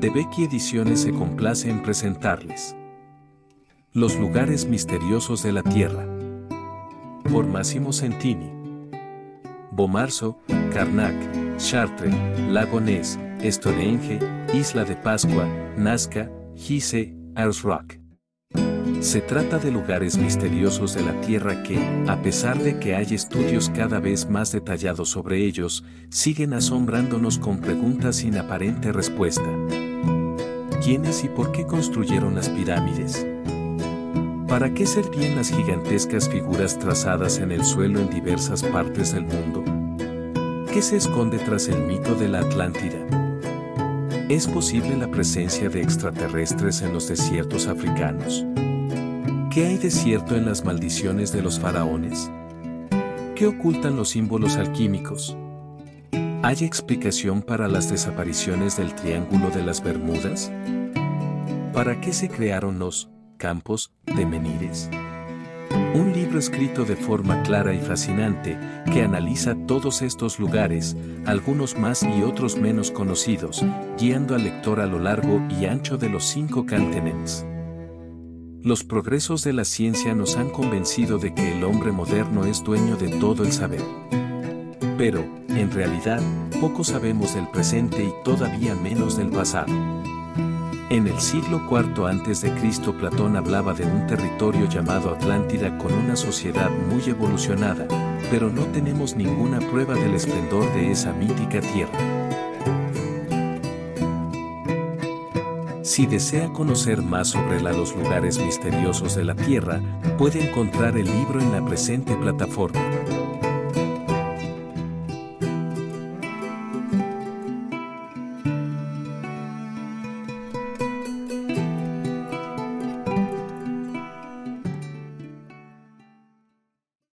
de Becky Ediciones se complace en presentarles Los lugares misteriosos de la Tierra. Por Massimo Centini. Bomarzo, Karnak, Chartres, Lago Ness, Stonehenge, Isla de Pascua, Nazca, Gise, Ars Rock. Se trata de lugares misteriosos de la Tierra que, a pesar de que hay estudios cada vez más detallados sobre ellos, siguen asombrándonos con preguntas sin aparente respuesta. ¿Quiénes y por qué construyeron las pirámides? ¿Para qué servían las gigantescas figuras trazadas en el suelo en diversas partes del mundo? ¿Qué se esconde tras el mito de la Atlántida? ¿Es posible la presencia de extraterrestres en los desiertos africanos? ¿Qué hay de cierto en las maldiciones de los faraones? ¿Qué ocultan los símbolos alquímicos? ¿Hay explicación para las desapariciones del Triángulo de las Bermudas? ¿Para qué se crearon los campos de Menires? Un libro escrito de forma clara y fascinante que analiza todos estos lugares, algunos más y otros menos conocidos, guiando al lector a lo largo y ancho de los cinco continentes. Los progresos de la ciencia nos han convencido de que el hombre moderno es dueño de todo el saber. Pero, en realidad, poco sabemos del presente y todavía menos del pasado. En el siglo IV a.C. Platón hablaba de un territorio llamado Atlántida con una sociedad muy evolucionada, pero no tenemos ninguna prueba del esplendor de esa mítica tierra. Si desea conocer más sobre los lugares misteriosos de la Tierra, puede encontrar el libro en la presente plataforma.